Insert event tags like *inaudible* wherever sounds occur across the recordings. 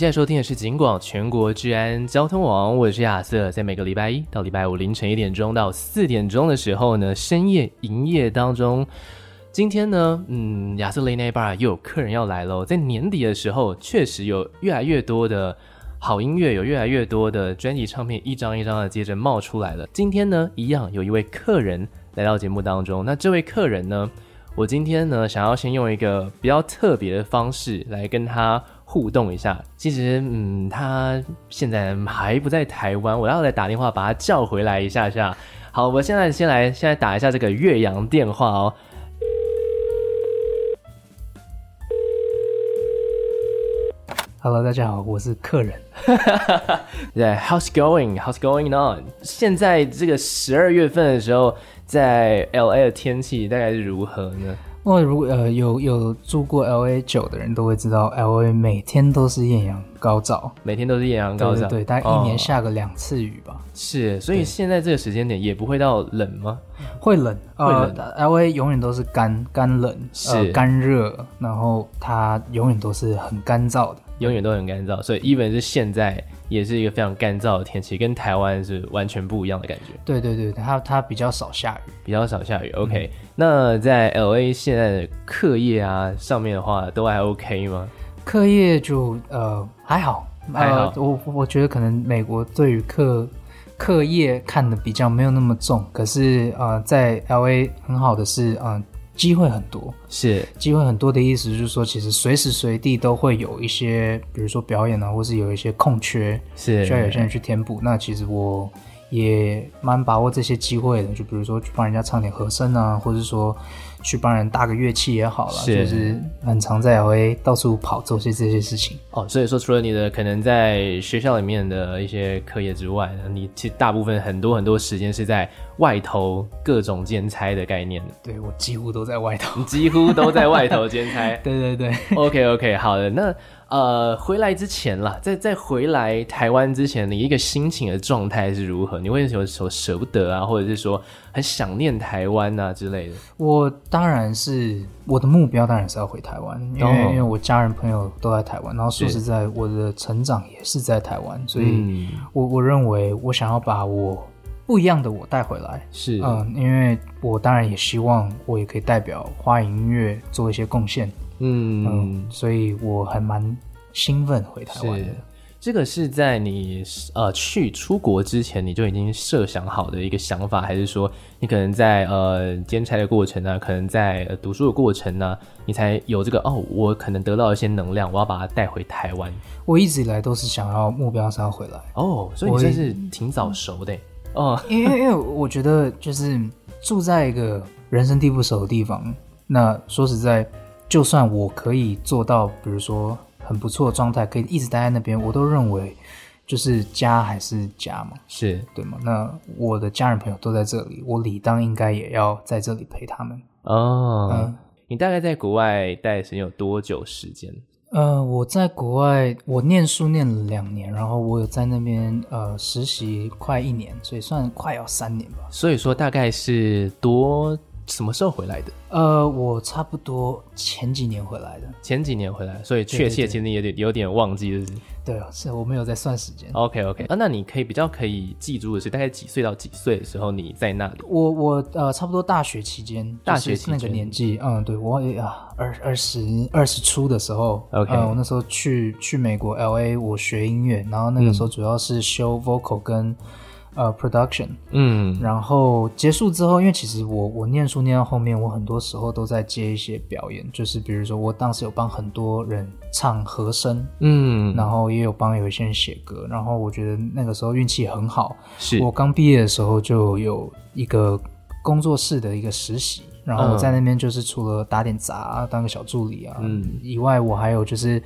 现在收听的是警广全国治安交通网，我是亚瑟，在每个礼拜一到礼拜五凌晨一点钟到四点钟的时候呢，深夜营业当中。今天呢，嗯，亚瑟 Late Night Bar 又有客人要来喽。在年底的时候，确实有越来越多的好音乐，有越来越多的专辑唱片一张一张的接着冒出来了。今天呢，一样有一位客人来到节目当中。那这位客人呢，我今天呢，想要先用一个比较特别的方式来跟他。互动一下，其实，嗯，他现在还不在台湾，我要来打电话把他叫回来一下下。好，我现在先来，现在打一下这个岳阳电话哦。Hello，大家好，我是客人。*laughs* 对，How's going？How's going on？现在这个十二月份的时候，在 LA 的天气大概是如何呢？哦，如果呃有有住过 L A 久的人都会知道，L A 每天都是艳阳高照，每天都是艳阳高照，对，对，对，大概一年下个两次雨吧。哦、是，所以现在这个时间点也不会到冷吗？会冷，会冷。呃、L A 永远都是干干冷，是干热，然后它永远都是很干燥的，永远都很干燥。所以，even 是现在。也是一个非常干燥的天气，跟台湾是完全不一样的感觉。对对对，它它比较少下雨，比较少下雨。OK，嗯，那在 LA 现在的课业啊上面的话，都还 OK 吗？课业就呃还好，还好。呃，我我觉得可能美国对于课课业看的比较没有那么重，可是呃在 LA 很好的是呃。机会很多，是机会很多的意思，就是说，其实随时随地都会有一些，比如说表演啊，或是有一些空缺，是需要有些人去填补。那其实我也蛮把握这些机会的，就比如说去帮人家唱点和声啊，或者说。去帮人搭个乐器也好了，就是很常在 LA 到处跑做些这些事情哦。所以说，除了你的可能在学校里面的一些课业之外呢，你其实大部分很多很多时间是在外头各种兼差的概念。对，我几乎都在外头，你几乎都在外头兼差。*laughs* 对对对，OK OK，好的，那。呃，回来之前啦，在在回来台湾之前，你一个心情的状态是如何？你会有时候舍不得啊，或者是说很想念台湾啊之类的？我当然是我的目标，当然是要回台湾，因为、哦、因为我家人朋友都在台湾，然后说实在，我的成长也是在台湾，所以我我认为我想要把我不一样的我带回来，是。嗯，因为我当然也希望我也可以代表花影音乐做一些贡献。嗯。嗯，所以我还蛮兴奋回台湾的。这个是在你呃去出国之前你就已经设想好的一个想法，还是说你可能在呃兼差的过程呢，可能在读书的过程呢，你才有这个哦，我可能得到一些能量，我要把它带回台湾。我一直以来都是想要目标是要回来。哦，所以你真是挺早熟的哦。*laughs* 因为因为我觉得就是住在一个人生地不熟的地方，那说实在。就算我可以做到，比如说很不错的状态，可以一直待在那边，我都认为就是家还是家嘛，是对吗？那我的家人朋友都在这里，我理当应该也要在这里陪他们。哦，嗯，你大概在国外待的时间有多久时间？呃，我在国外我念书念了两年，然后我有在那边呃实习快一年，所以算快要三年吧。所以说大概是多。什么时候回来的？呃，我差不多前几年回来的。前几年回来，所以确切其实有点有点忘记，就是对啊，是我没有在算时间。OK OK，啊，那你可以比较可以记住的是，大概几岁到几岁的时候你在那里？我我呃，差不多大学期间，大学期间那个年纪，嗯，对我也啊，二二十二十初的时候，OK，呃，我那时候去去美国 LA，我学音乐，然后那个时候主要是修 vocal 跟。呃、uh，production，嗯，然后结束之后，因为其实我我念书念到后面，我很多时候都在接一些表演，就是比如说我当时有帮很多人唱和声，嗯，然后也有帮有一些人写歌，然后我觉得那个时候运气很好，是。我刚毕业的时候就有一个工作室的一个实习，然后我在那边就是除了打点杂当个小助理啊，嗯，以外我还有就是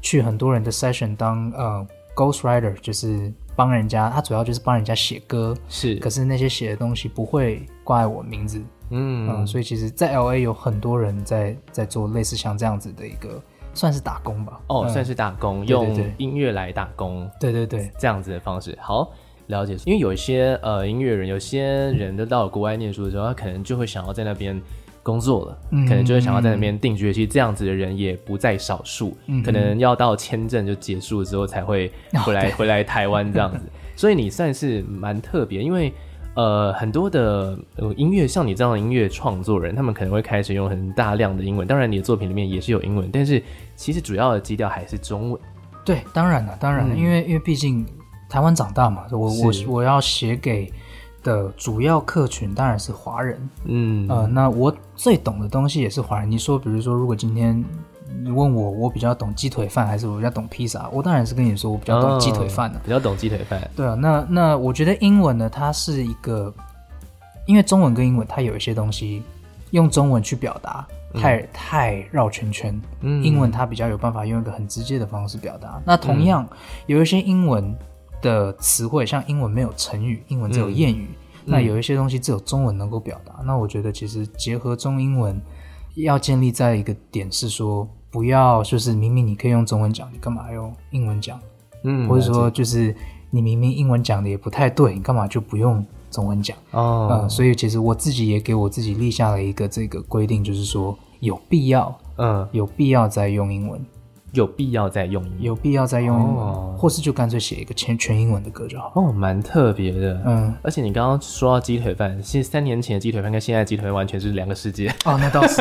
去很多人的 session 当呃 ghost writer，就是帮人家，他主要就是帮人家写歌，是，可是那些写的东西不会挂在我名字，嗯。嗯，所以其实，在 LA 有很多人在在做类似像这样子的一个。算是打工吧，哦，算是打工，用音乐来打工，对对对，这样子的方式，好了解。因为有一些呃音乐人，有些人都到了国外念书的时候，他可能就会想要在那边工作了，嗯、可能就会想要在那边定居。其实这样子的人也不在少数，嗯、可能要到签证就结束之后才会回来、哦、回来台湾这样子。*laughs* 所以你算是蛮特别，因为。呃，很多的音乐，像你这样的音乐创作人，他们可能会开始用很大量的英文。当然，你的作品里面也是有英文，但是其实主要的基调还是中文。对，当然了，当然了，嗯、因为因为毕竟台湾长大嘛，我我我要写给的主要客群当然是华人。嗯，呃，那我最懂的东西也是华人。你说，比如说，如果今天。你问我，我比较懂鸡腿饭还是我比较懂披萨？我当然是跟你说，我比较懂鸡腿饭的、哦，比较懂鸡腿饭。对啊，那那我觉得英文呢，它是一个，因为中文跟英文它有一些东西用中文去表达太、嗯、太绕圈圈，嗯，英文它比较有办法用一个很直接的方式表达。那同样、嗯、有一些英文的词汇，像英文没有成语，英文只有谚语，嗯、那有一些东西只有中文能够表达。那我觉得其实结合中英文要建立在一个点是说。不要，就是明明你可以用中文讲，你干嘛用英文讲？嗯，或者说就是你明明英文讲的也不太对，你干嘛就不用中文讲？哦，嗯，所以其实我自己也给我自己立下了一个这个规定，就是说有必要，嗯，有必要再用英文。有必要再用英文，有必要再用英文，哦、或是就干脆写一个全全英文的歌就好。哦，蛮特别的，嗯。而且你刚刚说到鸡腿饭，其实三年前的鸡腿饭跟现在的鸡腿饭完全是两个世界。哦，那倒是。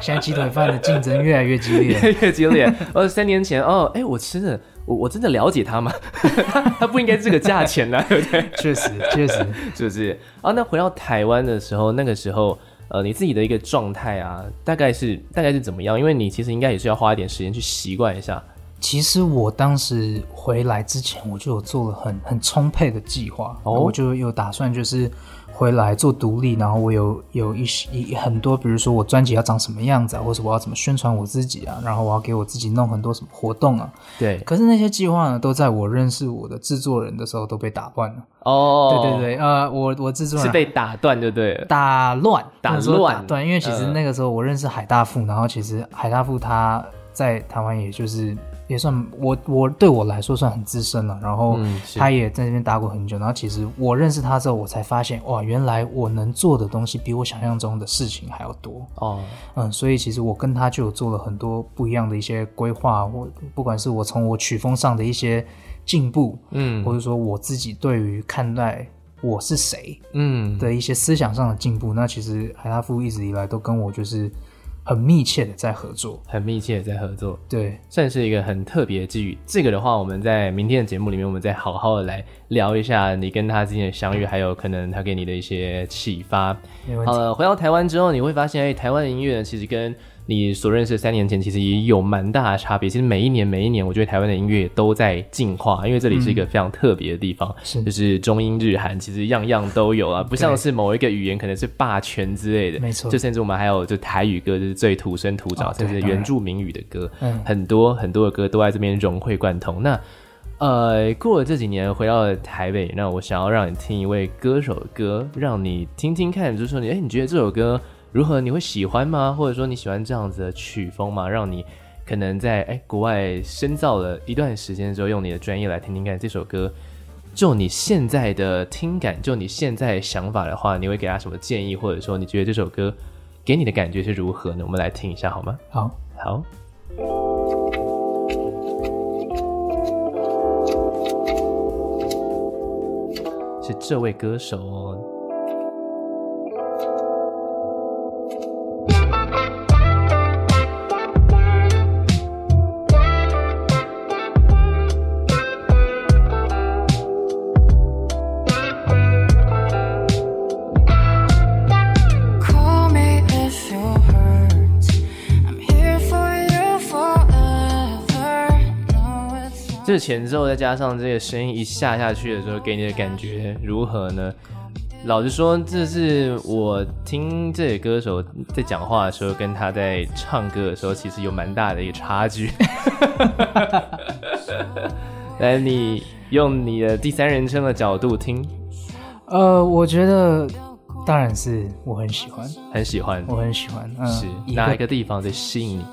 现在鸡腿饭的竞争越来越激烈，*laughs* 越来越激烈。哦，三年前，哦，哎，我吃的，我我真的了解他吗？*laughs* 他不应该这个价钱呢、啊，对不对？确实，确实，*laughs* 是不是？啊，那回到台湾的时候，那个时候。呃，你自己的一个状态啊，大概是大概是怎么样？因为你其实应该也是要花一点时间去习惯一下。其实我当时回来之前，我就有做了很很充沛的计划，哦，我就有打算就是。回来做独立，然后我有有一些一很多，比如说我专辑要长什么样子啊，或者我要怎么宣传我自己啊，然后我要给我自己弄很多什么活动啊。对。可是那些计划呢，都在我认识我的制作人的时候都被打断了。哦。对对对，呃，我我制作人是被打断，就对了。打乱，打乱，打断。因为其实那个时候我认识海大富，然后其实海大富他在台湾也就是。也算我我对我来说算很资深了，然后他也在那边打过很久，然后其实我认识他之后，我才发现哇，原来我能做的东西比我想象中的事情还要多哦，嗯，所以其实我跟他就有做了很多不一样的一些规划，我不管是我从我曲风上的一些进步，嗯，或者说我自己对于看待我是谁，嗯。的一些思想上的进步，嗯，那其实海大夫一直以来都跟我就是。很密切的在合作，很密切的在合作，对，算是一个很特别的机遇。这个的话，我们在明天的节目里面，我们再好好的来聊一下你跟他之间的相遇，还有可能他给你的一些启发。好了，回到台湾之后，你会发现，哎，台湾的音乐其实跟你所认识的三年前其实也有蛮大的差别。其实每一年每一年，我觉得台湾的音乐都在进化，因为这里是一个非常特别的地方，嗯、就是中英日韩其实样样都有啊，不像是某一个语言可能是霸权之类的。没错，就甚至我们还有就台语歌，就是最土生土长，哦、甚至原住民语的歌，很多很多的歌都在这边融会贯通。那呃，过了这几年回到了台北，那我想要让你听一位歌手的歌，让你听听看，就是说你哎，你觉得这首歌？如何？你会喜欢吗？或者说你喜欢这样子的曲风吗？让你可能在哎国外深造了一段时间之后，用你的专业来听听看这首歌。就你现在的听感，就你现在想法的话，你会给他什么建议？或者说你觉得这首歌给你的感觉是如何呢？我们来听一下好吗？好，好，是这位歌手哦。这前奏再加上这个声音一下下去的时候，给你的感觉如何呢？老实说，这是我听这个歌手在讲话的时候，跟他在唱歌的时候，其实有蛮大的一个差距。*laughs* 来，你用你的第三人称的角度听。呃，我觉得当然是我很喜欢，很喜欢，我很喜欢。嗯、是哪一个地方在吸引你？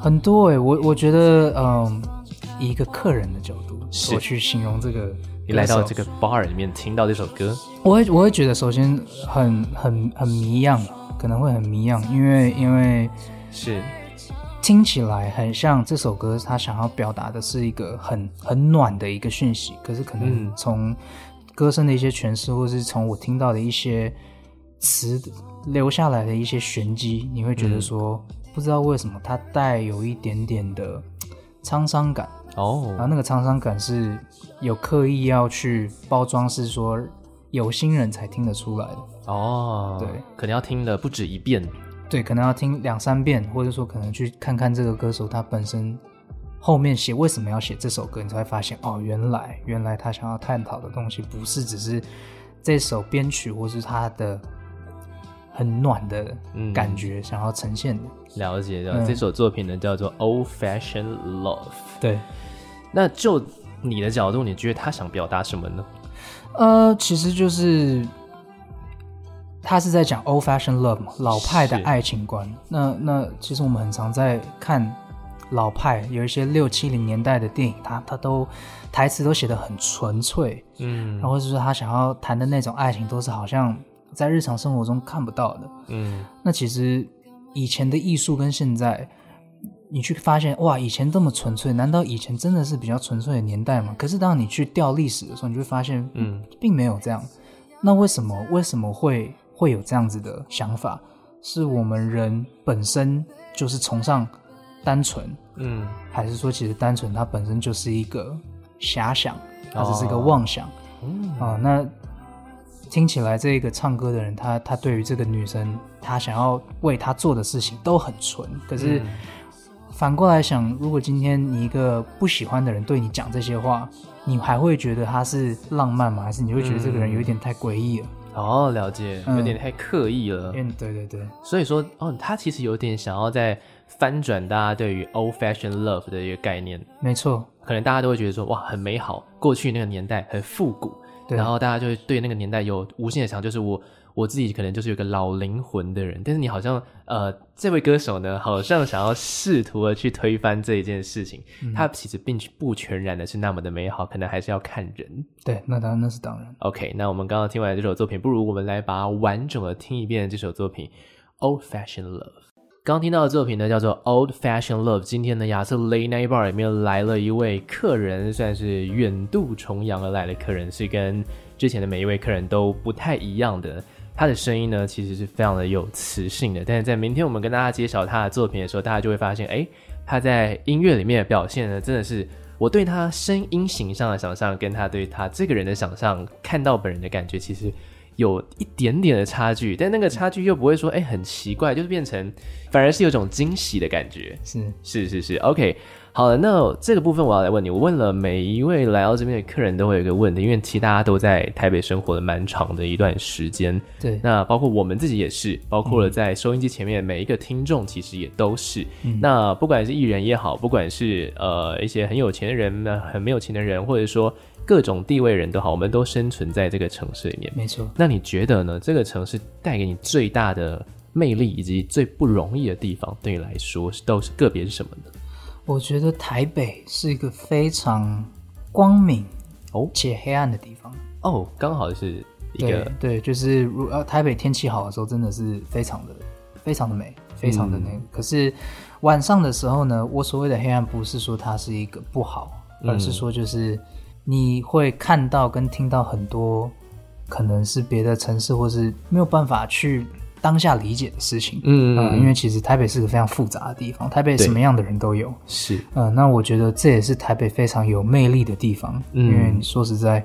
很多哎、欸，我我觉得，嗯，以一个客人的角度，是。我去形容这个。你来到这个 bar 里面听到这首歌，我会我会觉得首先很很很迷样，可能会很迷样，因为因为是。听起来很像这首歌，他想要表达的是一个很很暖的一个讯息，可是可能从歌声的一些诠释，或是从我听到的一些词留下来的一些玄机，你会觉得说，嗯、不知道为什么它带有一点点的沧桑感。哦，然后那个沧桑感是有刻意要去包装，是说有心人才听得出来的。哦，对，可能要听了不止一遍，对，可能要听两三遍，或者说可能去看看这个歌手他本身后面写为什么要写这首歌，你才会发现哦，原来原来他想要探讨的东西不是只是这首编曲或是他的很暖的感觉想要呈现了解的，嗯、这首作品呢叫做《Old Fashioned Love》。对，那就你的角度，你觉得他想表达什么呢？呃，其实就是他是在讲 Old Fashioned Love 嘛，老派的爱情观。那那其实我们很常在看老派，有一些六七零年代的电影，他他都台词都写的很纯粹，嗯，然后就是他想要谈的那种爱情，都是好像在日常生活中看不到的，嗯，那其实。以前的艺术跟现在，你去发现哇，以前这么纯粹，难道以前真的是比较纯粹的年代吗？可是当你去调历史的时候，你就会发现，嗯，并没有这样。那为什么为什么会会有这样子的想法？是我们人本身就是崇尚单纯，嗯，还是说其实单纯它本身就是一个遐想，它只是一个妄想？啊、哦那。听起来，这个唱歌的人，他他对于这个女生，他想要为她做的事情都很纯。可是反过来想，如果今天你一个不喜欢的人对你讲这些话，你还会觉得他是浪漫吗？还是你会觉得这个人有一点太诡异了？哦，了解，有点太刻意了。嗯，对对对。所以说，哦，他其实有点想要在翻转大家对于 old fashioned love 的一个概念。没错，可能大家都会觉得说，哇，很美好，过去那个年代很复古。对然后大家就会对那个年代有无限的想，就是我我自己可能就是有个老灵魂的人，但是你好像呃，这位歌手呢，好像想要试图的去推翻这一件事情，嗯、他其实并不全然的是那么的美好，可能还是要看人。对，那当然那是当然。OK，那我们刚刚听完这首作品，不如我们来把它完整的听一遍这首作品《Old Fashioned Love》。刚听到的作品呢，叫做《Old Fashion Love》。今天呢，亚瑟 Late Night Bar 里面来了一位客人，算是远渡重洋而来的客人，是跟之前的每一位客人都不太一样的。他的声音呢，其实是非常的有磁性的。但是在明天我们跟大家介绍他的作品的时候，大家就会发现，哎，他在音乐里面的表现呢，真的是我对他声音形象的想象，跟他对他这个人的想象，看到本人的感觉，其实。有一点点的差距，但那个差距又不会说哎很奇怪，就是变成反而是有种惊喜的感觉。是是是是，OK，好了，那这个部分我要来问你，我问了每一位来到这边的客人都会有一个问题，因为其实大家都在台北生活了蛮长的一段时间，对，那包括我们自己也是，包括了在收音机前面每一个听众其实也都是，嗯、那不管是艺人也好，不管是呃一些很有钱的人呢，很没有钱的人，或者说。各种地位人都好，我们都生存在这个城市里面。没错。那你觉得呢？这个城市带给你最大的魅力以及最不容易的地方，对你来说都是个别是什么呢？我觉得台北是一个非常光明哦且黑暗的地方哦，刚好是一个对，对，就是如呃台北天气好的时候，真的是非常的非常的美，非常的那个。嗯、可是晚上的时候呢，我所谓的黑暗不是说它是一个不好，而是说就是。你会看到跟听到很多可能是别的城市或是没有办法去当下理解的事情，嗯，嗯，嗯，因为其实台北是个非常复杂的地方，台北什么样的人都有，是，嗯，那我觉得这也是台北非常有魅力的地方，嗯，因为你说实在，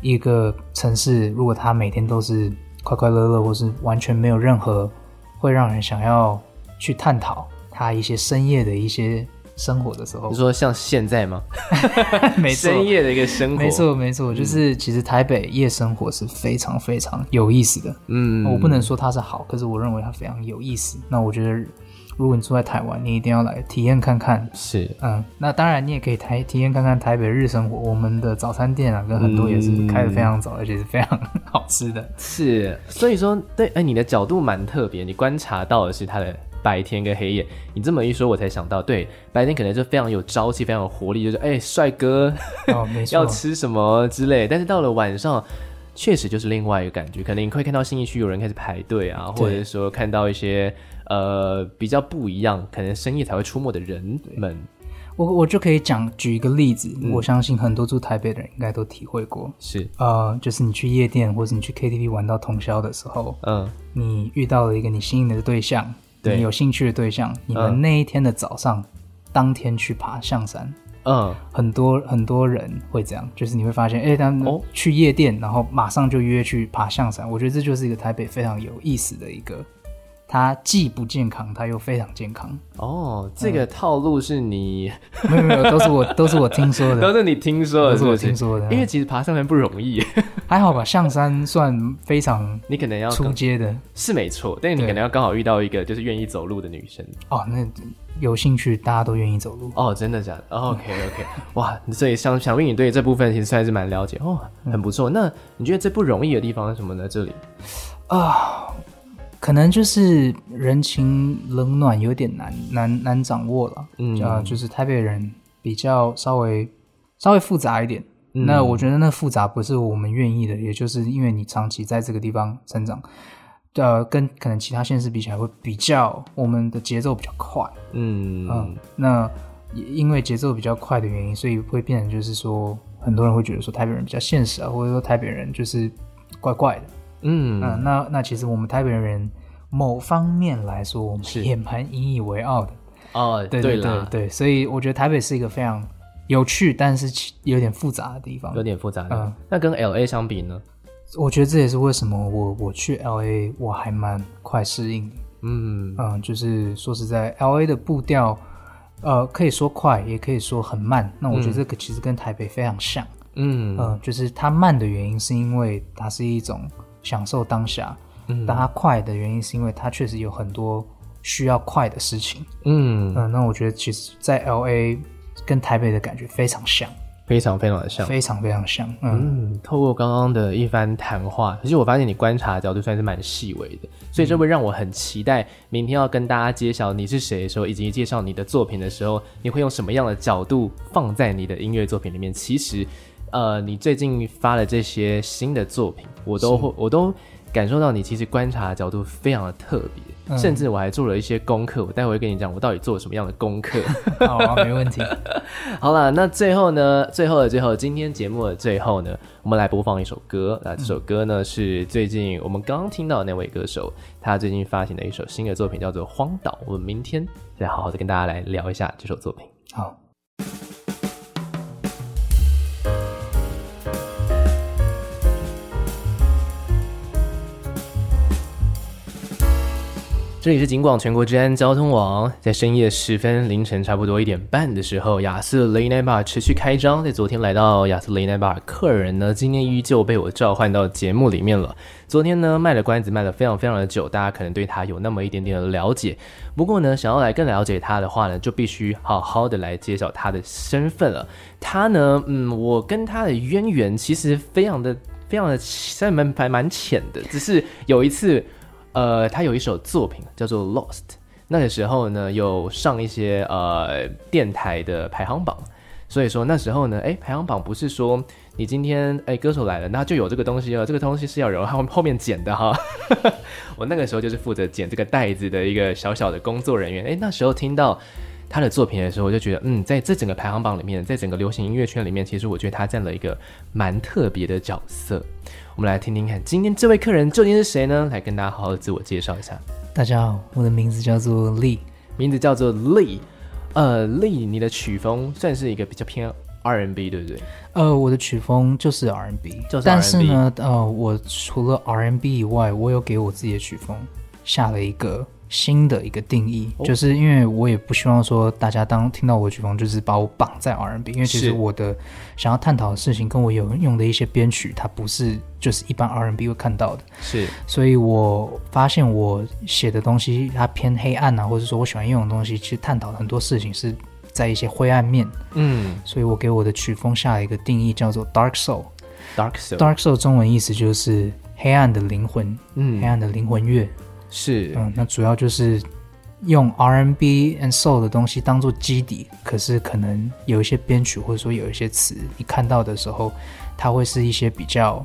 一个城市如果它每天都是快快乐乐，或是完全没有任何会让人想要去探讨它一些深夜的一些。生活的时候。你说像现在吗？*laughs* 没错，深夜的一个生活。没错，没错，就是其实台北夜生活是非常非常有意思的。嗯，我不能说它是好，可是我认为它非常有意思。那我觉得。如果你住在台湾，你一定要来体验看看。是，嗯，那当然你也可以台体验看看台北日生活。我们的早餐店啊，跟很多也是开的非常早，嗯、而且是非常好吃的。是，所以说，对，哎，你的角度蛮特别，你观察到的是它的白天跟黑夜。你这么一说，我才想到，对，白天可能就非常有朝气，非常有活力，就是哎，帅哥，*laughs* 要吃什么之类。但是到了晚上，确实就是另外一个感觉，可能你会看到信义区有人开始排队啊，或者说看到一些。呃，比较不一样，可能深夜才会出没的人们，我我就可以讲举一个例子，嗯，我相信很多住台北的人应该都体会过，是。呃，就是你去夜店或者你去 KTV 玩到通宵的时候，嗯，你遇到了一个你心仪的对象，对，你有兴趣的对象，你们那一天的早上，嗯，当天去爬象山，嗯，很多很多人会这样，就是你会发现，哎，他们去夜店，然后马上就约去爬象山，我觉得这就是一个台北非常有意思的一个。它既不健康，它又非常健康。哦，这个套路是你？没有没有，都是我都是我听说的，*laughs* 都是你听说的，都是我听说的。因为其实爬上山不容易，还好吧？象山算非常，你可能要出街的，是没错。但是你可能要刚好遇到一个就是愿意走路的女生。哦，那有兴趣，大家都愿意走路。哦，真的假的？OK OK，哇，所以想想必你对这部分其实算是蛮了解哦，很不错。那你觉得最不容易的地方是什么呢？这里啊。可能就是人情冷暖有点难难难掌握了，嗯，啊，就是台北人比较稍微稍微复杂一点。嗯、那我觉得那复杂不是我们愿意的，也就是因为你长期在这个地方成长，呃，跟可能其他县市比起来会比较我们的节奏比较快，嗯嗯，那也因为节奏比较快的原因，所以会变成就是说很多人会觉得说台北人比较现实啊，或者说台北人就是怪怪的。嗯，嗯，那那其实我们台北人某方面来说，我们是也蛮引以为傲的哦。对对对对，所以我觉得台北是一个非常有趣，但是有点复杂的地方。有点复杂。嗯，那跟 LA 相比呢？我觉得这也是为什么我我去 LA 我还蛮快适应的。嗯嗯，就是说实在，LA 的步调，呃，可以说快，也可以说很慢。那我觉得这个其实跟台北非常像。嗯嗯，就是它慢的原因是因为它是一种。享受当下，嗯，但它快的原因是因为它确实有很多需要快的事情，嗯嗯，那我觉得其实，在 LA 跟台北的感觉非常像，非常非常的像，非常非常像，嗯，嗯，透过刚刚的一番谈话，其实我发现你观察的角度算是蛮细微的，所以这会让我很期待明天要跟大家揭晓你是谁的时候，以及介绍你的作品的时候，你会用什么样的角度放在你的音乐作品里面？其实。呃，你最近发的这些新的作品，我都会，我都感受到你其实观察的角度非常的特别，嗯、甚至我还做了一些功课。我待会会跟你讲，我到底做了什么样的功课。*laughs* 好啊，没问题。*laughs* 好了，那最后呢，最后的最后，今天节目的最后呢，我们来播放一首歌。那这首歌呢，是最近我们刚刚听到的那位歌手，他最近发行的一首新的作品，叫做《荒岛》。我们明天再好好的跟大家来聊一下这首作品。好。这里是警广全国治安交通网，在深夜时分，凌晨差不多一点半的时候，亚瑟雷奈巴持续开张。在昨天来到亚瑟雷奈巴客人呢，今天依旧被我召唤到节目里面了。昨天呢，卖了关子，卖了非常非常的久，大家可能对他有那么一点点的了解。不过呢，想要来更了解他的话呢，就必须好好的来介绍他的身份了。他呢，嗯，我跟他的渊源其实非常的、非常的，还蛮还蛮浅的，只是有一次。呃，他有一首作品叫做《Lost》，那个时候呢，有上一些呃电台的排行榜，所以说那时候呢，哎，排行榜不是说你今天哎歌手来了，那就有这个东西了，这个东西是要有后后面剪的哈。*laughs* 我那个时候就是负责剪这个袋子的一个小小的工作人员，哎，那时候听到他的作品的时候，我就觉得，嗯，在这整个排行榜里面，在整个流行音乐圈里面，其实我觉得他占了一个蛮特别的角色。我们来听听看，今天这位客人究竟是谁呢？来跟大家好好自我介绍一下。大家好，我的名字叫做 Lee，名字叫做 Lee。呃，Lee，你的曲风算是一个比较偏 R&B，对不对？呃，我的曲风就是 R&B，就是 R&B。但是呢，呃，我除了 R&B 以外，我有给我自己的曲风下了一个新的一个定义，哦、就是因为我也不希望说大家当听到我的曲风就是把我绑在 R&B，因为其实我的想要探讨的事情跟我有用的一些编曲，它不是就是一般 R&B 会看到的，是，所以我发现我写的东西它偏黑暗啊，或者说我喜欢用的东西，其实探讨很多事情是在一些灰暗面，嗯，所以我给我的曲风下了一个定义叫做 Dark Soul，Dark Soul，Dark Soul 中文意思就是黑暗的灵魂，嗯，黑暗的灵魂乐。是，嗯，那主要就是用 R&B and Soul 的东西当做基底，可是可能有一些编曲或者说有一些词，你看到的时候，它会是一些比较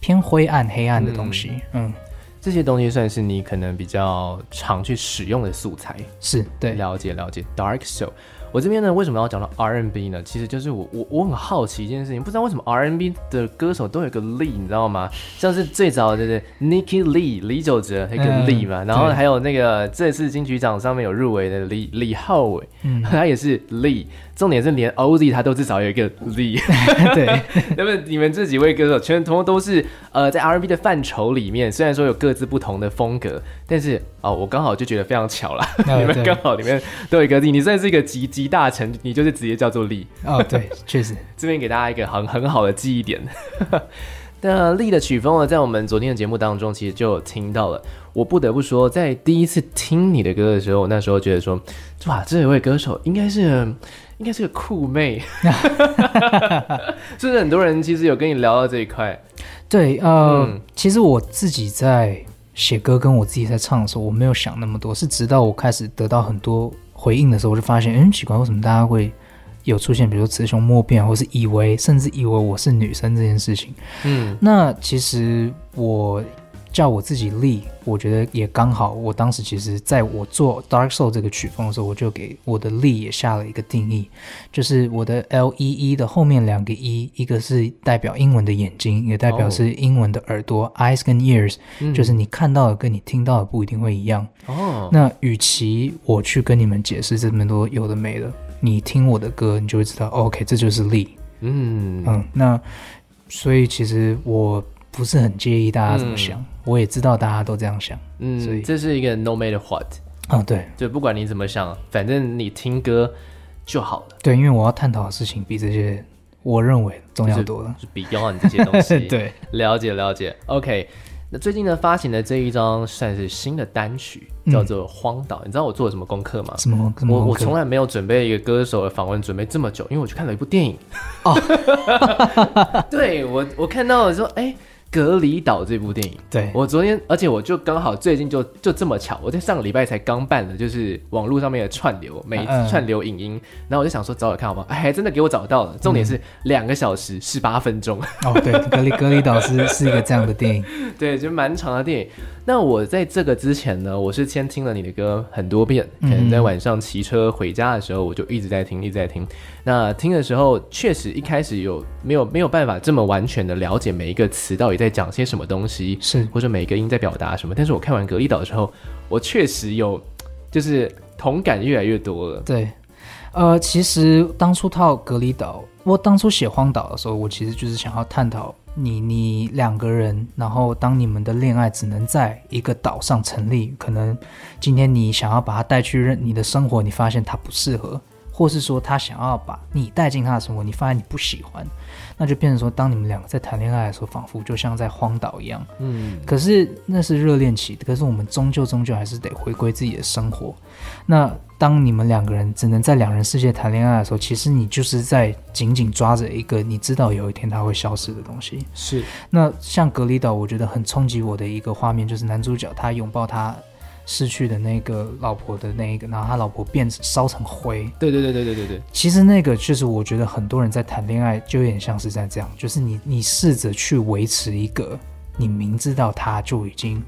偏灰暗、黑暗的东西。嗯，嗯，这些东西算是你可能比较常去使用的素材。是，对，了解了解，Dark Soul。我这边呢，为什么要讲到 R&B 呢？其实就是我我我很好奇一件事情，不知道为什么 R&B 的歌手都有个 Lee，你知道吗？像是最早的 Nikki Lee 李玖哲那个 Lee 嘛，嗯、然后还有那个这次金曲奖上面有入围的李李浩伟，嗯，*laughs* 他也是 Lee。重点是连 Ozzy 他都至少有一个 Lee，*laughs* 对，*laughs* 那么你们这几位歌手全通都是呃在 R&B 的范畴里面，虽然说有各自不同的风格，但是哦，我刚好就觉得非常巧了，哦、*laughs* 你们刚好里面都有一个 Lee，你算是一个集集大成，你就是直接叫做 Lee。哦，对，确实，这边给大家一个很很好的记忆点。那 Lee 的曲风呢，在我们昨天的节目当中，其实就有听到了。我不得不说，在第一次听你的歌的时候，我那时候觉得说，哇，这一位歌手应该是。应该是个酷妹，*laughs* *laughs* 是不是很多人其实有跟你聊到这一块？对，呃，嗯、其实我自己在写歌，跟我自己在唱的时候，我没有想那么多，是直到我开始得到很多回应的时候，我就发现，嗯，奇怪，为什么大家会有出现，比如说雌雄莫辨，或是以为，甚至以为我是女生这件事情？嗯，那其实我。叫我自己 Lee，我觉得也刚好。我当时其实在我做 Dark Soul 这个曲风的时候，我就给我的 Lee 也下了一个定义，就是我的 L E E 的后面两个 E，一个是代表英文的眼睛，也代表是英文的耳朵、oh.，eyes 跟 ears，、嗯、就是你看到的跟你听到的不一定会一样。哦，oh. 那与其我去跟你们解释这么多有的没的，你听我的歌，你就会知道，OK，这就是 Lee。嗯嗯，那所以其实我。不是很介意大家怎么想，嗯、我也知道大家都这样想，嗯，所以这是一个 no matter what，啊，对，就不管你怎么想，反正你听歌就好了。对，因为我要探讨的事情比这些我认为重要多了，就是 beyond 这些东西。*laughs* 对，了解了解。OK，那最近呢发行的这一张算是新的单曲，叫做《荒岛》。嗯、你知道我做了什么功课吗？什么？什么我我从来没有准备一个歌手的访问准备这么久，因为我去看了一部电影。哦，*laughs* 对我我看到了说，哎、欸。隔离岛这部电影，对，我昨天，而且我就刚好最近就就这么巧，我在上个礼拜才刚办了，就是网络上面的串流，每一次串流影音，嗯、然后我就想说找找看好不好？哎，还真的给我找到了，重点是两个小时十八分钟。哦，对，隔离隔离岛是是一个这样的电影，*laughs* 对，就蛮长的电影。那我在这个之前呢，我是先听了你的歌很多遍，可能在晚上骑车回家的时候，我就一直在听，一直在听。那听的时候，确实一开始有没有没有办法这么完全的了解每一个词到底在讲些什么东西，是或者每一个音在表达什么。但是我看完《隔离岛》的时候，我确实有就是同感越来越多了。对，呃，其实当初套《隔离岛》，我当初写《荒岛》的时候，我其实就是想要探讨你你两个人，然后当你们的恋爱只能在一个岛上成立，可能今天你想要把它带去认你的生活，你发现它不适合。或是说他想要把你带进他的生活，你发现你不喜欢，那就变成说，当你们两个在谈恋爱的时候，仿佛就像在荒岛一样。嗯，可是那是热恋期，可是我们终究终究还是得回归自己的生活。那当你们两个人只能在两人世界谈恋爱的时候，其实你就是在紧紧抓着一个你知道有一天他会消失的东西。是。那像隔离岛，我觉得很冲击我的一个画面，就是男主角他拥抱他。失去的那个老婆的那一个，然后他老婆变烧成灰。对对对对对对对。其实那个就是我觉得很多人在谈恋爱就有点像是在这样，就是你你试着去维持一个你明知道他就已经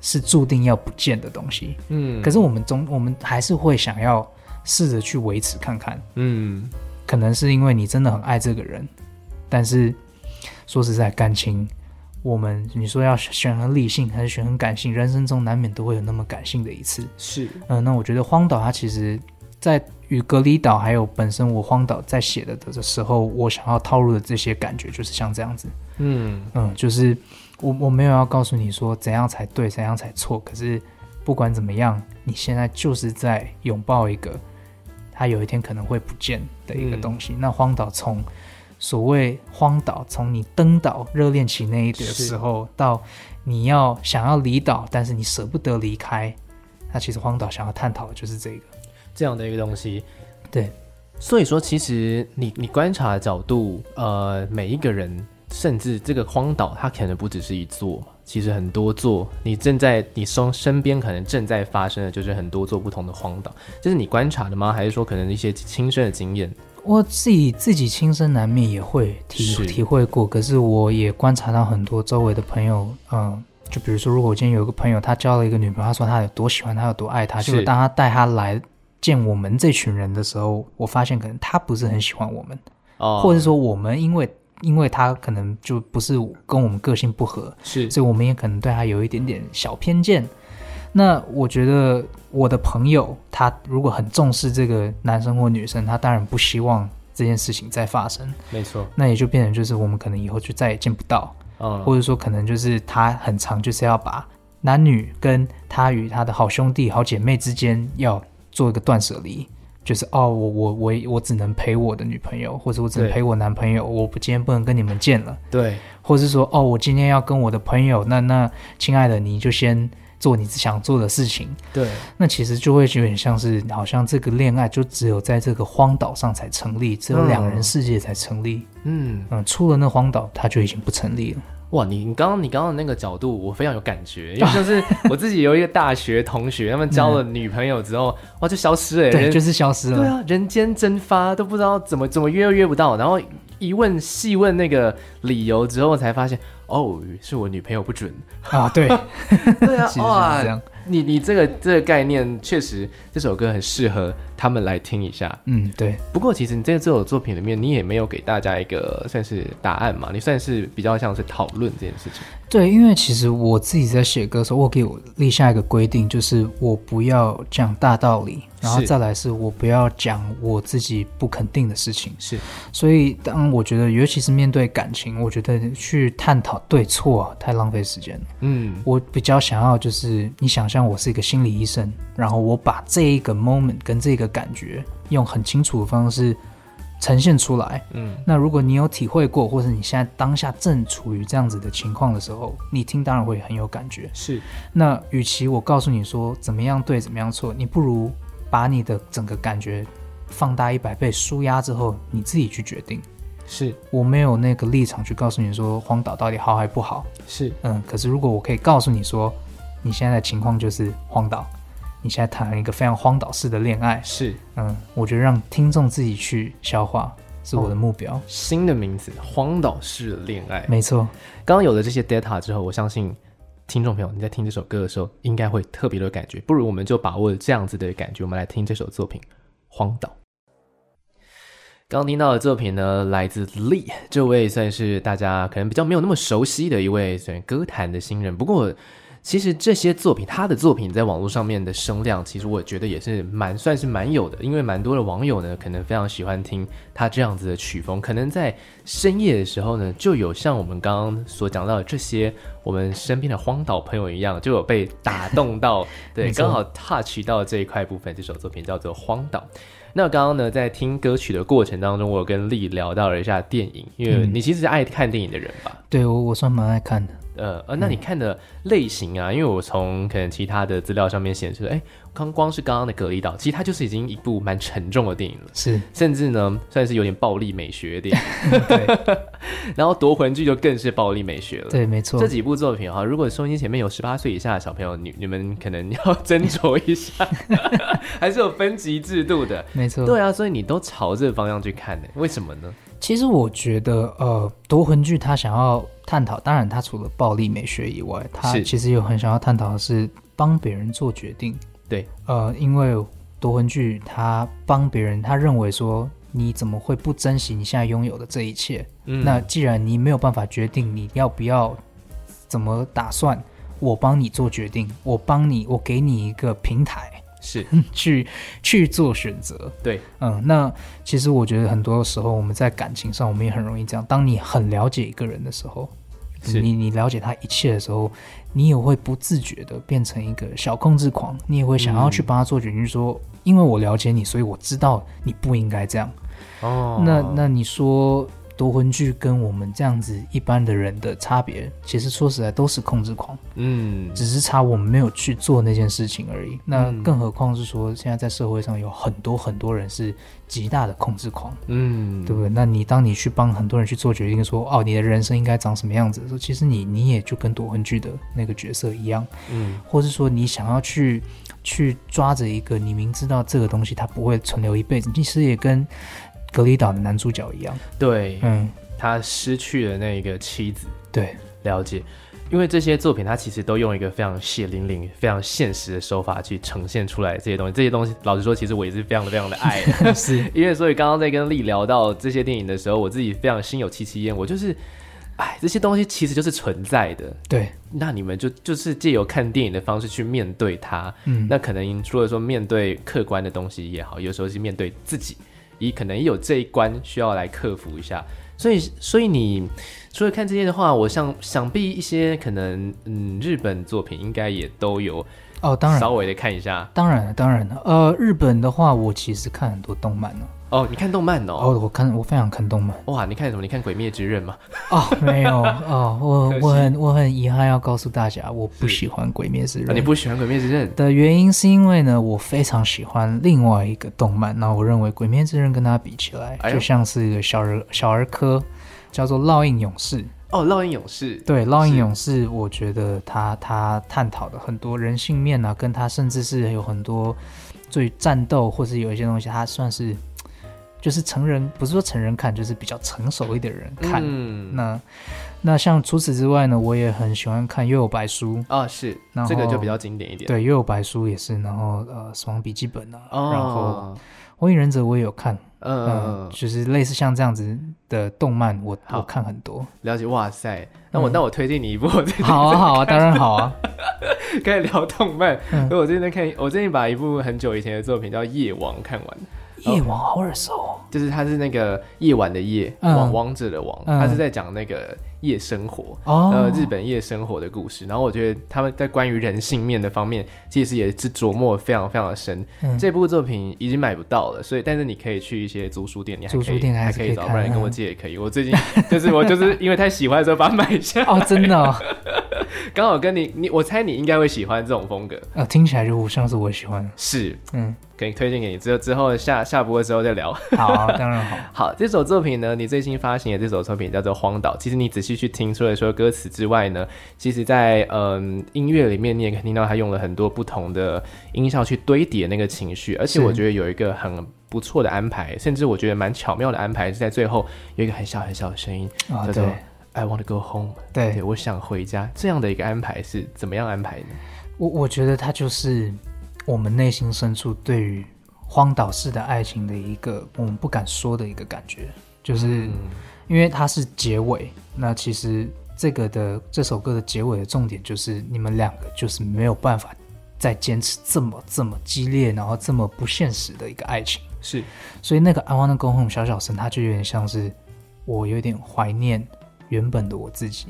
是注定要不见的东西。嗯。可是我们中我们还是会想要试着去维持看看。嗯。可能是因为你真的很爱这个人，但是说实在感情。我们你说要选很理性还是选很感性？人生中难免都会有那么感性的一次。是，嗯、呃，那我觉得荒岛它其实，在与隔离岛还有本身我荒岛在写的的时候，我想要套入的这些感觉就是像这样子。嗯嗯，就是我我没有要告诉你说怎样才对，怎样才错，可是不管怎么样，你现在就是在拥抱一个它有一天可能会不见的一个东西。嗯、那荒岛从所谓荒岛，从你登岛热恋期那一点的时候，到你要想要离岛，但是你舍不得离开，那其实荒岛想要探讨的就是这个这样的一个东西。对，所以说其实你你观察的角度，呃，每一个人，甚至这个荒岛，它可能不只是一座嘛，其实很多座，你正在你身身边可能正在发生的，就是很多座不同的荒岛，这是你观察的吗？还是说可能一些亲身的经验？我自己自己亲身难免也会体体会过，可是我也观察到很多周围的朋友，嗯，就比如说，如果我今天有一个朋友，他交了一个女朋友，他说他有多喜欢他，有多爱他，就是当他带他来见我们这群人的时候，我发现可能他不是很喜欢我们，哦，或者说我们因为因为他可能就不是跟我们个性不合，是，所以我们也可能对他有一点点小偏见。那我觉得我的朋友他如果很重视这个男生或女生，他当然不希望这件事情再发生。没错，那也就变成就是我们可能以后就再也见不到，嗯，或者说可能就是他很长就是要把男女跟他与他的好兄弟、好姐妹之间要做一个断舍离，就是哦，我我我我只能陪我的女朋友，或者我只能陪我男朋友，我不今天不能跟你们见了，对，或者是说哦，我今天要跟我的朋友，那那亲爱的你就先。做你想做的事情，对，那其实就会有点像是，好像这个恋爱就只有在这个荒岛上才成立，只有两人世界才成立。嗯嗯，出了那荒岛，它就已经不成立了。哇，你你刚刚你刚刚的那个角度，我非常有感觉，因为就是 *laughs* 我自己有一个大学同学，他们交了女朋友之后，哇，就消失了，对，就是消失了，对啊，人间蒸发，都不知道怎么怎么约都约不到，然后一问细问那个理由之后，才发现。哦，是我女朋友不准啊！对，*laughs* 对啊，*laughs* 哇，你你这个这个概念确实，这首歌很适合他们来听一下。嗯，对。不过其实你在这首作品里面，你也没有给大家一个算是答案嘛，你算是比较像是讨论这件事情。对，因为其实我自己在写歌的时候，我给我立下一个规定，就是我不要讲大道理。然后再来是我不要讲我自己不肯定的事情，是，所以当我觉得，尤其是面对感情，我觉得去探讨对错太浪费时间了。嗯，我比较想要就是你想象我是一个心理医生，然后我把这一个 moment 跟这个感觉用很清楚的方式呈现出来。嗯，那如果你有体会过，或者你现在当下正处于这样子的情况的时候，你听当然会很有感觉。是，那与其我告诉你说怎么样对，怎么样错，你不如。把你的整个感觉放大一百倍，舒压之后，你自己去决定。是，我没有那个立场去告诉你说荒岛到底好还不好。是，嗯，可是如果我可以告诉你说，你现在的情况就是荒岛，你现在谈了一个非常荒岛式的恋爱。是，嗯，我觉得让听众自己去消化是我的目标。哦，新的名字，荒岛式的恋爱。没错，刚刚有了这些 data 之后，我相信。听众朋友，你在听这首歌的时候，应该会特别的感觉。不如我们就把握这样子的感觉，我们来听这首作品《荒岛》。刚听到的作品呢，来自 Lee，这位算是大家可能比较没有那么熟悉的一位算歌坛的新人。不过，其实这些作品，他的作品在网络上面的声量，其实我觉得也是蛮算是蛮有的，因为蛮多的网友呢，可能非常喜欢听他这样子的曲风，可能在深夜的时候呢，就有像我们刚刚所讲到的这些我们身边的荒岛朋友一样，就有被打动到，*laughs* 对，刚好 touch 到这一块部分。这首作品叫做《荒岛》。那刚刚呢，在听歌曲的过程当中，我有跟丽聊到了一下电影，因为你其实是爱看电影的人吧？嗯、对我，我算蛮爱看的。呃呃，那你看的类型啊，嗯、因为我从可能其他的资料上面显示，哎，刚光是刚刚的《隔离岛》，其实它就是已经一部蛮沉重的电影了，是，甚至呢算是有点暴力美学的电影。*laughs* 对，*laughs* 然后《夺魂剧》就更是暴力美学了。对，没错。这几部作品哈，如果收音机前面有十八岁以下的小朋友，你你们可能要 *laughs* 斟酌一下，还是有分级制度的。没错。对啊，所以你都朝这个方向去看呢？为什么呢？其实我觉得，呃，夺魂锯他想要探讨，当然他除了暴力美学以外，他其实有很想要探讨的是帮别人做决定。对，呃，因为夺魂锯他帮别人，他认为说，你怎么会不珍惜你现在拥有的这一切？嗯，那既然你没有办法决定你要不要怎么打算，我帮你做决定，我帮你，我给你一个平台。是 *laughs* 去去做选择，对，嗯，那其实我觉得很多时候我们在感情上，我们也很容易这样。当你很了解一个人的时候，你你了解他一切的时候，你也会不自觉的变成一个小控制狂，你也会想要去帮他做决定，说，嗯、因为我了解你，所以我知道你不应该这样。哦，那那你说。夺魂剧跟我们这样子一般的人的差别，其实说实在都是控制狂，嗯，只是差我们没有去做那件事情而已。那更何况是说，现在在社会上有很多很多人是极大的控制狂，嗯，对不对？那你当你去帮很多人去做决定，说哦，你的人生应该长什么样子的时候，其实你你也就跟夺魂剧的那个角色一样，嗯，或是说你想要去去抓着一个你明知道这个东西它不会存留一辈子，其实也跟。隔离岛的男主角一样，对，嗯，他失去了那个妻子，对，了解，因为这些作品，他其实都用一个非常血淋淋、非常现实的手法去呈现出来这些东西。这些东西，老实说，其实我也是非常的、非常的爱，是。因为所以刚刚在跟丽聊到这些电影的时候，我自己非常心有戚戚焉。我就是，哎，这些东西其实就是存在的，对。那你们就就是借由看电影的方式去面对它，嗯，那可能除了说面对客观的东西也好，有时候是面对自己。你可能也有这一关需要来克服一下，所以，所以你除了看这些的话，我想想必一些可能，嗯，日本作品应该也都有哦，当然稍微的看一下，当然了，当然了，呃，日本的话，我其实看很多动漫呢。哦，你看动漫哦？哦，我看我非常看动漫。哇，你看什么？你看《鬼灭之刃》吗？哦，没有哦，我我很我很遗憾要告诉大家，我不喜欢《鬼灭之刃》。你不喜欢《鬼灭之刃》的原因是因为呢，我非常喜欢另外一个动漫。那我认为《鬼灭之刃》跟它比起来，就像是一个小儿小儿科，叫做《烙印勇士》。哦，《烙印勇士》对，《烙印勇士》，我觉得他他探讨的很多人性面啊，跟他甚至是有很多对战斗或是有一些东西，他算是。就是成人，不是说成人看，就是比较成熟一点的人看。嗯，那那像除此之外呢，我也很喜欢看《幽游白书》啊，是，然后这个就比较经典一点。对，《幽游白书》也是，然后呃，《死亡笔记本》啊，哦、然后《火影忍者》我也有看。嗯、呃，就是类似像这样子的动漫，我好我看很多。了解，哇塞！那我、嗯、那我推荐你一部，好啊好啊，*laughs* 当然好啊。*laughs* 可以聊动漫，嗯、我最近在看，我最近把一部很久以前的作品叫《夜王》看完。夜王好耳熟，哦，就是他是那个夜晚的夜，王、嗯、王者的王，嗯、他是在讲那个夜生活，哦、呃，日本夜生活的故事。然后我觉得他们在关于人性面的方面，其实也是琢磨非常非常的深。嗯、这部作品已经买不到了，所以但是你可以去一些租书店，你还可以还，还可以找，不然你跟我借也可以。嗯、我最近就是我就是因为太喜欢的时候把它买下哦，真的，哦，*laughs* 刚好跟你你我猜你应该会喜欢这种风格啊，听起来就像是我喜欢，是嗯。可以推荐给你，之后之后下下播的时候再聊。*laughs* 好、啊，当然好。好，这首作品呢，你最新发行的这首作品叫做《荒岛》。其实你仔细去听，除了说歌词之外呢，其实在嗯音乐里面，你也可以听到他用了很多不同的音效去堆叠那个情绪。而且我觉得有一个很不错的安排，甚至我觉得蛮巧妙的安排，是在最后有一个很小很小的声音，叫做 “I want to go home”。对，对，我想回家。这样的一个安排是怎么样安排呢？我我觉得它就是。我们内心深处对于荒岛式的爱情的一个我们不敢说的一个感觉，就是因为它是结尾。那其实这个的这首歌的结尾的重点就是你们两个就是没有办法再坚持这么这么激烈，然后这么不现实的一个爱情。是，所以那个 I want to go home 小小声，它就有点像是我有点怀念原本的我自己，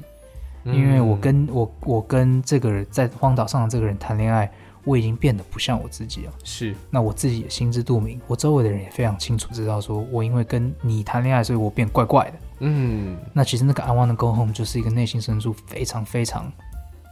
因为我跟我我跟这个人在荒岛上的这个人谈恋爱。我已经变得不像我自己了，是。那我自己也心知肚明，我周围的人也非常清楚知道，说我因为跟你谈恋爱，所以我变怪怪的。嗯，那其实那个 I wanna go home 就是一个内心深处非常非常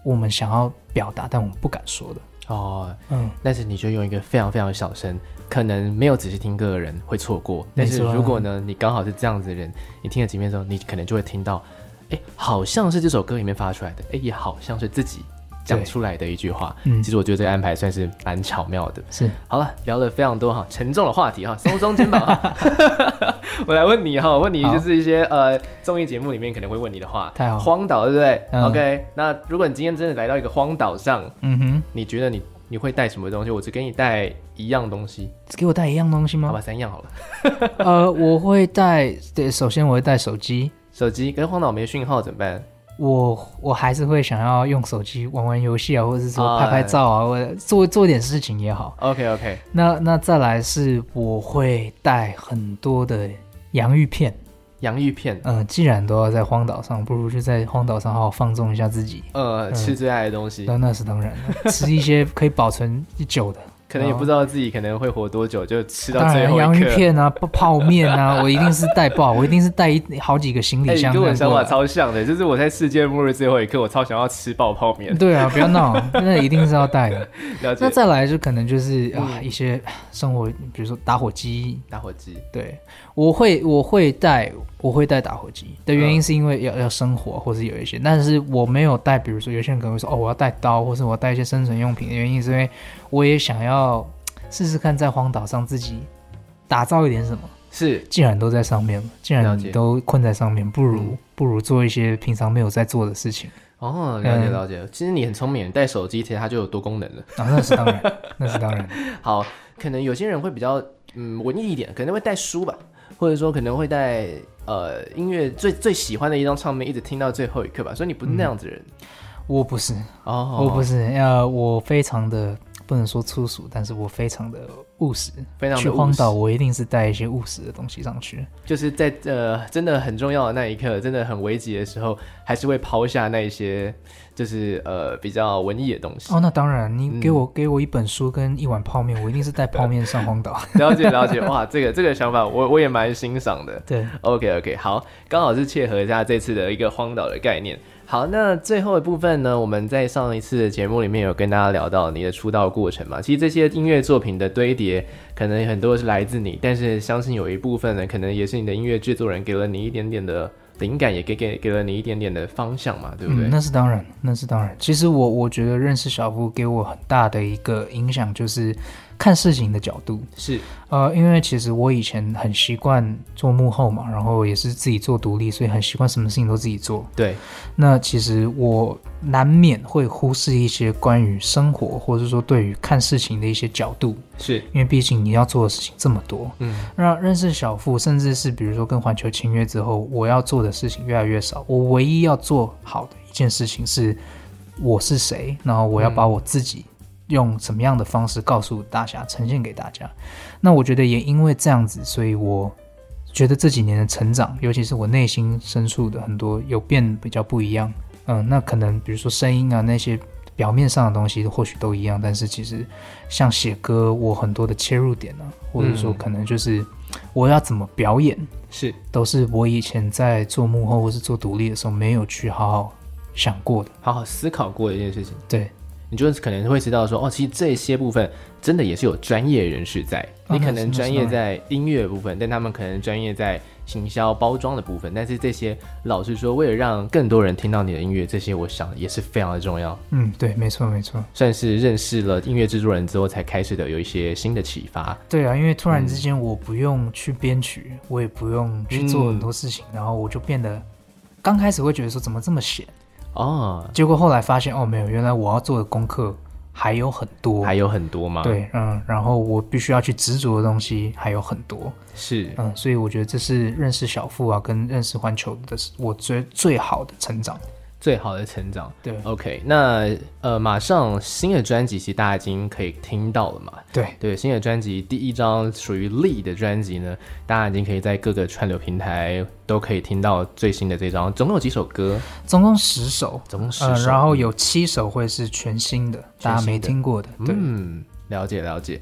我们想要表达，但我们不敢说的。哦，嗯。但是你就用一个非常非常小声，可能没有仔细听歌的人会错过。但是如果呢，你刚好是这样子的人，你听了几遍之后，你可能就会听到，哎，好像是这首歌里面发出来的，哎，也好像是自己。讲出来的一句话，嗯，其实我觉得这个安排算是蛮巧妙的。是，好了，聊了非常多哈，沉重的话题哈，松松肩膀哈。*laughs* 我来问你哈，问你就是一些好呃综艺节目里面可能会问你的话。太好，荒岛对不对？嗯，OK，那如果你今天真的来到一个荒岛上，嗯哼，你觉得你你会带什么东西？我只给你带一样东西，只给我带一样东西吗？好吧，三样好了。呃，我会带，对，首先我会带手机，手机跟荒岛没讯号怎么办？我我还是会想要用手机玩玩游戏啊，或者是说拍拍照啊，或者做做点事情也好。OK OK 那。那那再来是我会带很多的洋芋片。洋芋片。嗯，既然都要在荒岛上，不如就在荒岛上好好放纵一下自己。呃，吃最爱的东西。那、嗯、那是当然的，吃一些可以保存久的。可能也不知道自己可能会活多久，就吃到最后。洋芋片啊，*laughs* 泡面啊，我一定是带爆，我一定是带一好几个行李箱。欸、跟我想法超像的，就是我在世界末日最后一刻，我超想要吃爆泡面。对啊，不要闹，那一定是要带的。*laughs* 那再来就可能就是啊一些生活，比如说打火机。打火机。对，我会我会带我会带打火机的原因是因为要、嗯、要生火，或是有一些，但是我没有带，比如说有些人可能会说哦，我要带刀，或是我要带一些生存用品的原因是因为我也想要。试试看，在荒岛上自己打造一点什么。是，既然都在上面了，既然你都困在上面，不如、嗯、不如做一些平常没有在做的事情。哦，了解了解。嗯、其实你很聪明，带手机其实它就有多功能了。啊，那是当然，*laughs* 那是当然。好，可能有些人会比较嗯文艺一点，可能会带书吧，或者说可能会带呃音乐最最喜欢的一张唱片，一直听到最后一刻吧。所以你不是那样子的人。嗯、我不是哦，我不是。呃，我非常的。不能说粗俗，但是我非常的务实。非常的去荒岛，我一定是带一些务实的东西上去。就是在呃，真的很重要的那一刻，真的很危急的时候，还是会抛下那一些，就是呃比较文艺的东西。哦，那当然，你给我、嗯、给我一本书跟一碗泡面，我一定是带泡面上荒岛。*laughs* 了解了解，哇，这个这个想法我我也蛮欣赏的。对，OK OK，好，刚好是切合一下这次的一个荒岛的概念。好，那最后一部分呢？我们在上一次的节目里面有跟大家聊到你的出道过程嘛。其实这些音乐作品的堆叠，可能很多是来自你，但是相信有一部分呢，可能也是你的音乐制作人给了你一点点的灵感，也给给给了你一点点的方向嘛，对不对？那是当然，那是当然。其实我我觉得认识小富给我很大的一个影响就是。看事情的角度是，呃，因为其实我以前很习惯做幕后嘛，然后也是自己做独立，所以很习惯什么事情都自己做。对，那其实我难免会忽视一些关于生活，或者说对于看事情的一些角度，是因为毕竟你要做的事情这么多。嗯，那认识小富，甚至是比如说跟环球签约之后，我要做的事情越来越少。我唯一要做好的一件事情是，我是谁，然后我要把我自己。嗯用什么样的方式告诉大家，呈现给大家？那我觉得也因为这样子，所以我觉得这几年的成长，尤其是我内心深处的很多有变比较不一样。嗯，那可能比如说声音啊，那些表面上的东西或许都一样，但是其实像写歌，我很多的切入点呢、啊，或者说可能就是我要怎么表演，是都是我以前在做幕后或是做独立的时候没有去好好想过的，好好思考过的一件事情。对。你就可能会知道说，哦，其实这些部分真的也是有专业人士在。你可能专业在音乐部分，但他们可能专业在行销包装的部分。但是这些，老实说，为了让更多人听到你的音乐，这些我想也是非常的重要。嗯，对，没错，没错，算是认识了音乐制作人之后，才开始的有一些新的启发。对啊，因为突然之间我不用去编曲，我也不用去做很多事情，嗯、然后我就变得，刚开始会觉得说，怎么这么闲？哦，结果后来发现哦，没有，原来我要做的功课还有很多，还有很多吗？对，嗯，然后我必须要去执着的东西还有很多，是，嗯，所以我觉得这是认识小富啊，跟认识环球的我最最好的成长。最好的成长，对，OK，那呃，马上新的专辑其实大家已经可以听到了嘛？对对，新的专辑第一张属于 Lee 的专辑呢，大家已经可以在各个串流平台都可以听到最新的这张。总共有几首歌？总共十首，总共十首，呃，然后有七首会是全新的，新的大家没听过的。对，嗯，了解了解。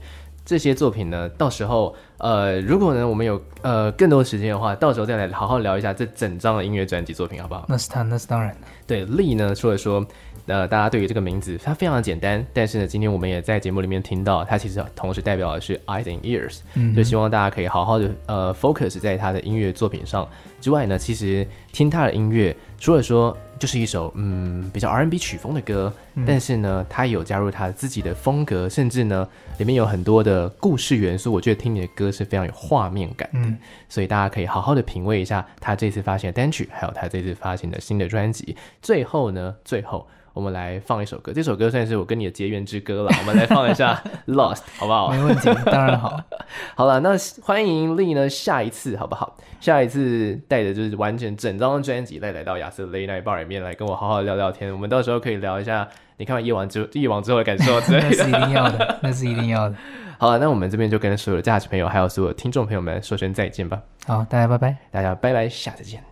这些作品呢，到时候呃，如果呢我们有呃更多时间的话，到时候再来好好聊一下这整张的音乐专辑作品，好不好？那是他，那是当然的。对，Lee 呢，除了说，呃，大家对于这个名字，它非常的简单，但是呢，今天我们也在节目里面听到，它其实同时代表的是 eyes and ears，嗯，就希望大家可以好好的呃 focus 在他的音乐作品上。之外呢，其实听他的音乐，除了说。就是一首嗯比较 R&B 曲风的歌，嗯，但是呢，他有加入他自己的风格，甚至呢里面有很多的故事元素。我觉得听你的歌是非常有画面感的，嗯，所以大家可以好好的品味一下他这次发行的单曲，还有他这次发行的新的专辑。最后呢，最后我们来放一首歌，这首歌算是我跟你的结缘之歌了。*laughs* 我们来放一下 *laughs*《Lost》，好不好？没问题，当然好。*laughs* 好了，那欢迎丽呢，下一次好不好？下一次带着就是完全整张专辑再来到亚瑟 Late Night Bar 里面来跟我好好聊聊天。我们到时候可以聊一下你看完夜王之夜王之后的感受之类的。那是一定要的，那是一定要的。好了，那我们这边就跟所有的价值朋友还有所有听众朋友们说声再见吧。好，大家拜拜，大家拜拜，下次见。